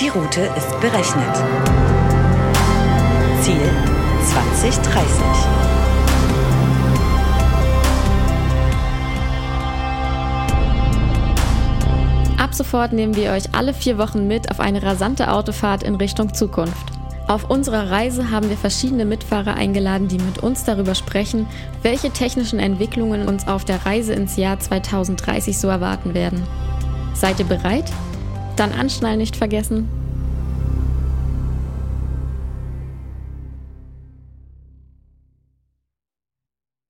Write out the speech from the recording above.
Die Route ist berechnet. Ziel 2030. Ab sofort nehmen wir euch alle vier Wochen mit auf eine rasante Autofahrt in Richtung Zukunft. Auf unserer Reise haben wir verschiedene Mitfahrer eingeladen, die mit uns darüber sprechen, welche technischen Entwicklungen uns auf der Reise ins Jahr 2030 so erwarten werden. Seid ihr bereit? Dann anschnallen nicht vergessen.